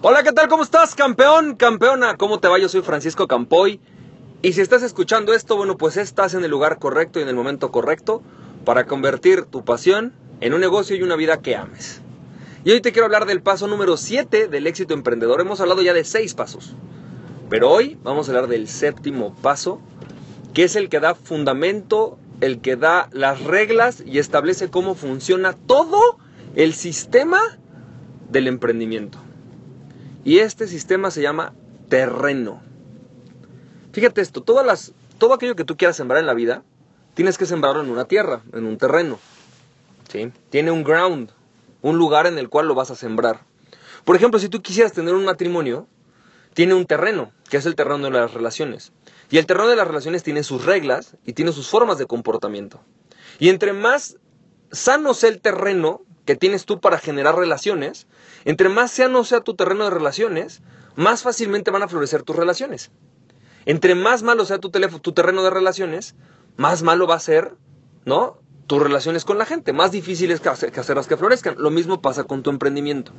Hola, ¿qué tal? ¿Cómo estás, campeón? Campeona, ¿cómo te va? Yo soy Francisco Campoy. Y si estás escuchando esto, bueno, pues estás en el lugar correcto y en el momento correcto para convertir tu pasión en un negocio y una vida que ames. Y hoy te quiero hablar del paso número 7 del éxito emprendedor. Hemos hablado ya de 6 pasos. Pero hoy vamos a hablar del séptimo paso, que es el que da fundamento, el que da las reglas y establece cómo funciona todo el sistema del emprendimiento. Y este sistema se llama terreno. Fíjate esto, todas las, todo aquello que tú quieras sembrar en la vida, tienes que sembrarlo en una tierra, en un terreno. ¿sí? Tiene un ground, un lugar en el cual lo vas a sembrar. Por ejemplo, si tú quisieras tener un matrimonio, tiene un terreno, que es el terreno de las relaciones. Y el terreno de las relaciones tiene sus reglas y tiene sus formas de comportamiento. Y entre más sano sea el terreno, que tienes tú para generar relaciones, entre más sano sea tu terreno de relaciones, más fácilmente van a florecer tus relaciones. Entre más malo sea tu, tu terreno de relaciones, más malo va a ser, ¿no? Tus relaciones con la gente, más difíciles que, hacer, que hacerlas que florezcan. Lo mismo pasa con tu emprendimiento.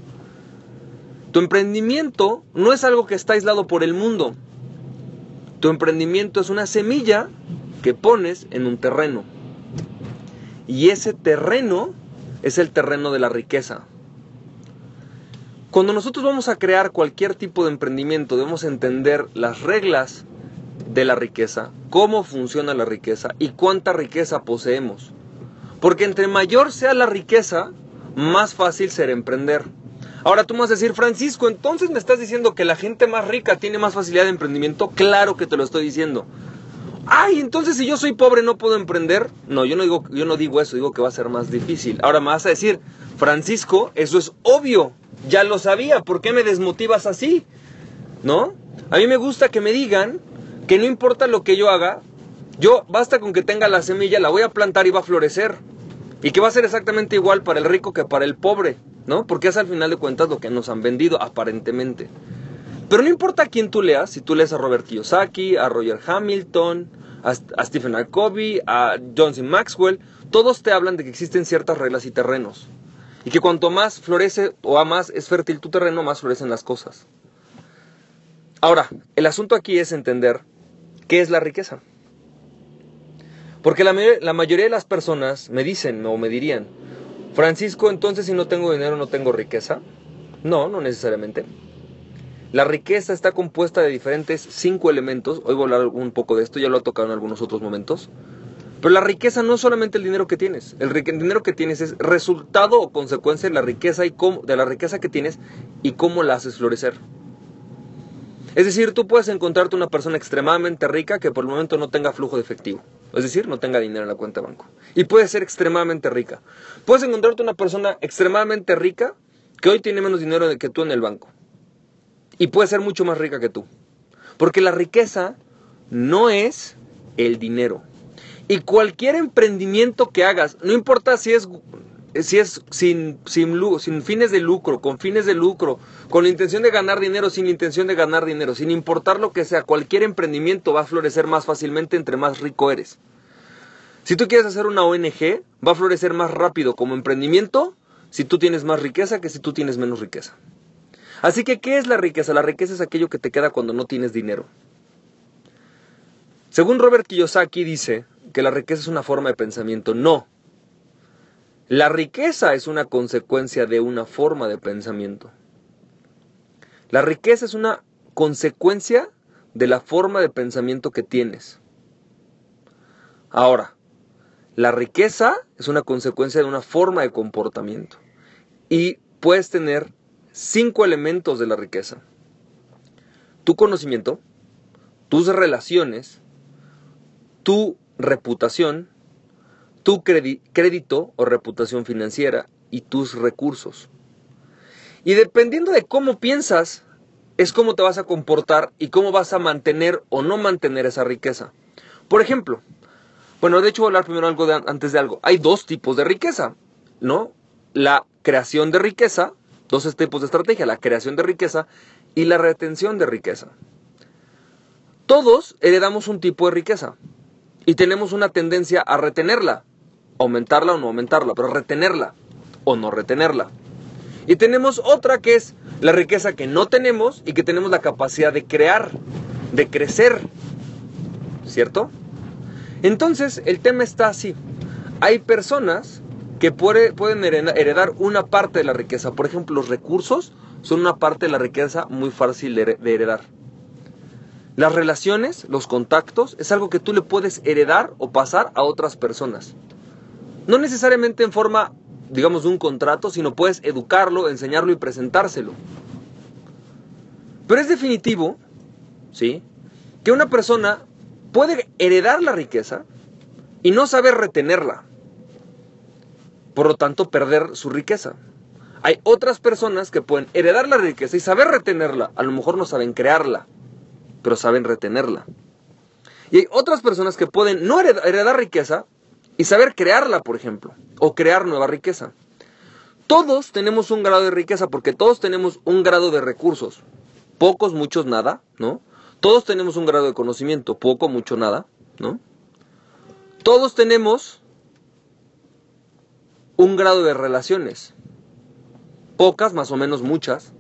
Tu emprendimiento no es algo que está aislado por el mundo. Tu emprendimiento es una semilla que pones en un terreno. Y ese terreno es el terreno de la riqueza. Cuando nosotros vamos a crear cualquier tipo de emprendimiento, debemos entender las reglas de la riqueza, cómo funciona la riqueza y cuánta riqueza poseemos. Porque entre mayor sea la riqueza, más fácil será emprender. Ahora tú me vas a decir, Francisco, entonces me estás diciendo que la gente más rica tiene más facilidad de emprendimiento. Claro que te lo estoy diciendo. Ay, entonces si yo soy pobre no puedo emprender. No, yo no digo, yo no digo eso, digo que va a ser más difícil. Ahora me vas a decir, Francisco, eso es obvio. Ya lo sabía, ¿por qué me desmotivas así? ¿No? A mí me gusta que me digan que no importa lo que yo haga, yo basta con que tenga la semilla, la voy a plantar y va a florecer. Y que va a ser exactamente igual para el rico que para el pobre, ¿no? Porque es al final de cuentas lo que nos han vendido, aparentemente. Pero no importa a quién tú leas, si tú lees a Robert Kiyosaki, a Roger Hamilton, a, Stephen. Covey, a Johnson Maxwell, todos te hablan de que existen ciertas reglas y terrenos. Y que cuanto más florece o a más es fértil tu terreno, más florecen las cosas. Ahora, el asunto aquí es entender qué es la riqueza. Porque la, la, mayoría de las personas me dicen o me dirían, Francisco, entonces si no tengo dinero no tengo riqueza. No, no necesariamente. La riqueza está compuesta de diferentes cinco elementos. Hoy voy a hablar un poco de esto, ya lo he tocado en algunos otros momentos. Pero la riqueza no es solamente el dinero que tienes. El, dinero que tienes es resultado o consecuencia de la riqueza y cómo, de la riqueza que tienes y cómo la haces florecer. Es decir, tú puedes encontrarte una persona extremadamente rica que por el momento no tenga flujo de efectivo. Es decir, no tenga dinero en la cuenta de banco. Y puede ser extremadamente rica. Puedes encontrarte una persona extremadamente rica que hoy tiene menos dinero que tú en el banco y puede ser mucho más rica que tú. Porque la riqueza no es el dinero. Y cualquier emprendimiento que hagas, no importa si es, si es sin, sin, fines de lucro, con fines de lucro, con la intención de ganar dinero, sin intención de ganar dinero, sin importar lo que sea, cualquier emprendimiento va a florecer más fácilmente entre más rico eres. Si tú quieres hacer una ONG, va a florecer más rápido como emprendimiento si tú tienes más riqueza que si tú tienes menos riqueza. Así que, ¿qué es la riqueza? La riqueza es aquello que te queda cuando no tienes dinero. Según Robert Kiyosaki dice que la riqueza es una forma de pensamiento. No. La riqueza es una consecuencia de una forma de pensamiento. La riqueza es una consecuencia de la forma de pensamiento que tienes. Ahora, la riqueza es una consecuencia de una forma de comportamiento. Y puedes tener cinco elementos de la riqueza. Tu conocimiento, tus relaciones, tu reputación, tu crédito o reputación financiera y tus recursos. Y dependiendo de cómo piensas, es cómo te vas a comportar y cómo vas a mantener o no mantener esa riqueza. Por ejemplo, bueno, de hecho voy a hablar primero algo antes de algo. Hay dos tipos de riqueza, ¿no? La creación de riqueza dos tipos de estrategia, la creación de riqueza y la retención de riqueza. Todos heredamos un tipo de riqueza y tenemos una tendencia a retenerla, aumentarla o no aumentarla, pero retenerla o no retenerla. Y tenemos otra que es la riqueza que no tenemos y que tenemos la capacidad de crear, de crecer. ¿Cierto? Entonces, el tema está así. Hay personas que pueden heredar una parte de la riqueza. Por ejemplo, los recursos son una parte de la riqueza muy fácil de heredar. Las relaciones, los contactos, es algo que tú le puedes heredar o pasar a otras personas. No necesariamente en forma, digamos, de un contrato, sino puedes educarlo, enseñarlo y presentárselo. Pero es definitivo, ¿sí? Que una persona puede heredar la riqueza y no saber retenerla. Por lo tanto, perder su riqueza. Hay otras personas que pueden heredar la riqueza y saber retenerla. A lo mejor no saben crearla, pero saben retenerla. Y hay otras personas que pueden no heredar riqueza y saber crearla, por ejemplo, o crear nueva riqueza. Todos tenemos un grado de riqueza porque todos tenemos un grado de recursos. Pocos, muchos, nada, ¿no? Todos tenemos un grado de conocimiento, poco, mucho, nada, ¿no? Todos tenemos un grado de relaciones, pocas, más o menos muchas.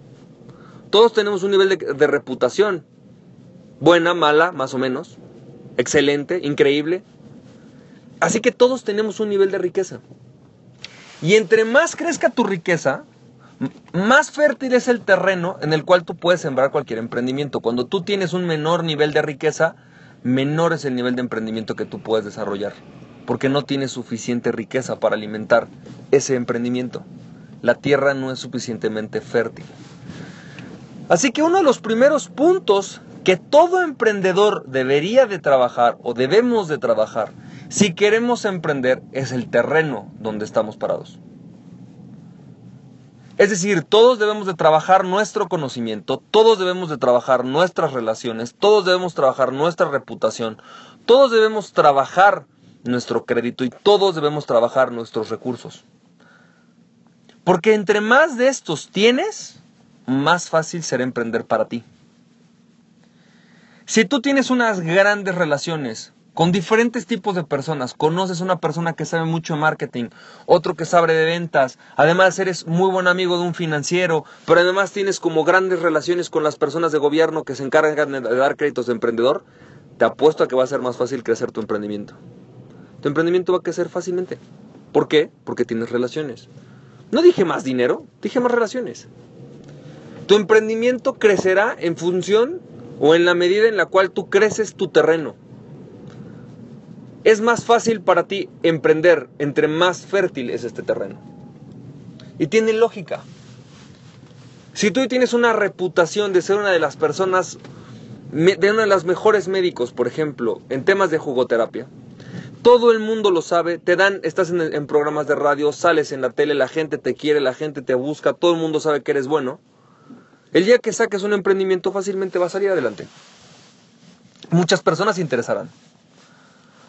Todos tenemos un nivel de, reputación, buena, mala, más o menos, excelente, increíble. Así que todos tenemos un nivel de riqueza. Y entre más crezca tu riqueza, más fértil es el terreno en el cual tú puedes sembrar cualquier emprendimiento. Cuando tú tienes un menor nivel de riqueza, menor es el nivel de emprendimiento que tú puedes desarrollar, porque no tienes suficiente riqueza para alimentar ese emprendimiento. La tierra no es suficientemente fértil. Así que uno de los primeros puntos que todo emprendedor debería de trabajar o debemos de trabajar si queremos emprender es el terreno donde estamos parados. Es decir, todos debemos de trabajar nuestro conocimiento, todos debemos de trabajar nuestras relaciones, todos debemos trabajar nuestra reputación, todos debemos trabajar nuestro crédito y todos debemos trabajar nuestros recursos. Porque entre más de estos tienes, más fácil será emprender para ti. Si tú tienes unas grandes relaciones, con diferentes tipos de personas. Conoces una persona que sabe mucho marketing, otro que sabe de ventas, además eres muy buen amigo de un financiero, pero además tienes como grandes relaciones con las personas de gobierno que se encargan de dar créditos de emprendedor, te apuesto a que va a ser más fácil crecer tu emprendimiento. Tu emprendimiento va a crecer fácilmente. ¿Por qué? Porque tienes relaciones. No dije más dinero, dije más relaciones. Tu emprendimiento crecerá en función o en la medida en la cual tú creces tu terreno es más fácil para ti emprender entre más fértil es este terreno. Y tiene lógica. Si tú tienes una reputación de ser una de las personas, de uno de los mejores médicos, por ejemplo, en temas de jugoterapia, todo el mundo lo sabe, te dan, estás en, programas de radio, sales en la tele, la gente te quiere, la gente te busca, todo el mundo sabe que eres bueno. El día que saques un emprendimiento fácilmente va a salir adelante. Muchas personas se interesarán.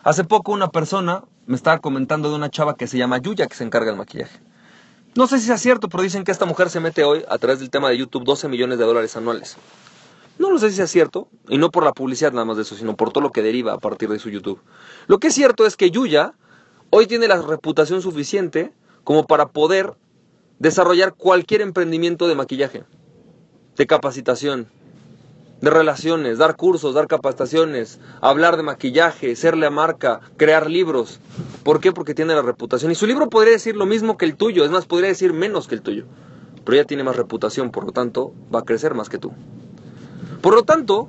Hace poco una persona me estaba comentando de una chava que se llama Yuya que se encarga del maquillaje. No sé si sea cierto, pero dicen que esta mujer se mete hoy a través del tema de YouTube 12 millones de dólares anuales. No lo sé si sea cierto, y no por la publicidad nada más de eso, sino por todo lo que deriva a partir de su YouTube. Lo que es cierto es que Yuya hoy tiene la reputación suficiente como para poder desarrollar cualquier emprendimiento de maquillaje, de capacitación, de relaciones, dar cursos, dar capacitaciones, hablar de maquillaje, serle a marca, crear libros. ¿Por qué? Porque tiene la reputación. Y su libro podría decir lo mismo que el tuyo, es más, podría decir menos que el tuyo. Pero ella tiene más reputación, por lo tanto, va a crecer más que tú. Por lo tanto,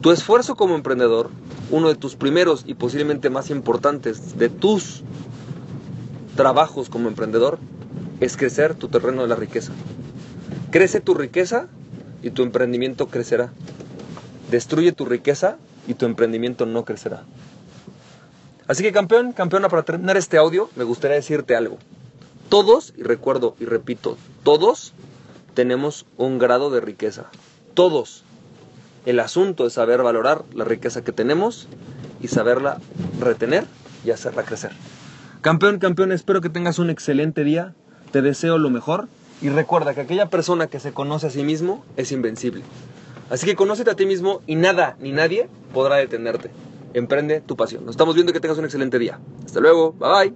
tu esfuerzo como emprendedor, uno de tus primeros y posiblemente más importantes de tus trabajos como emprendedor, es crecer tu terreno de la riqueza. Crece tu riqueza y tu emprendimiento crecerá. Destruye tu riqueza y tu emprendimiento no crecerá. Así que campeón, campeona, para terminar este audio, me gustaría decirte algo. Todos, y recuerdo y repito, todos tenemos un grado de riqueza. Todos. El asunto es saber valorar la riqueza que tenemos y saberla retener y hacerla crecer. Campeón, campeón, espero que tengas un excelente día. Te deseo lo mejor y recuerda que aquella persona que se conoce a sí mismo es invencible. Así que conócete a ti mismo y nada ni nadie podrá detenerte. Emprende tu pasión. Nos estamos viendo que tengas un excelente día. Hasta luego. Bye bye.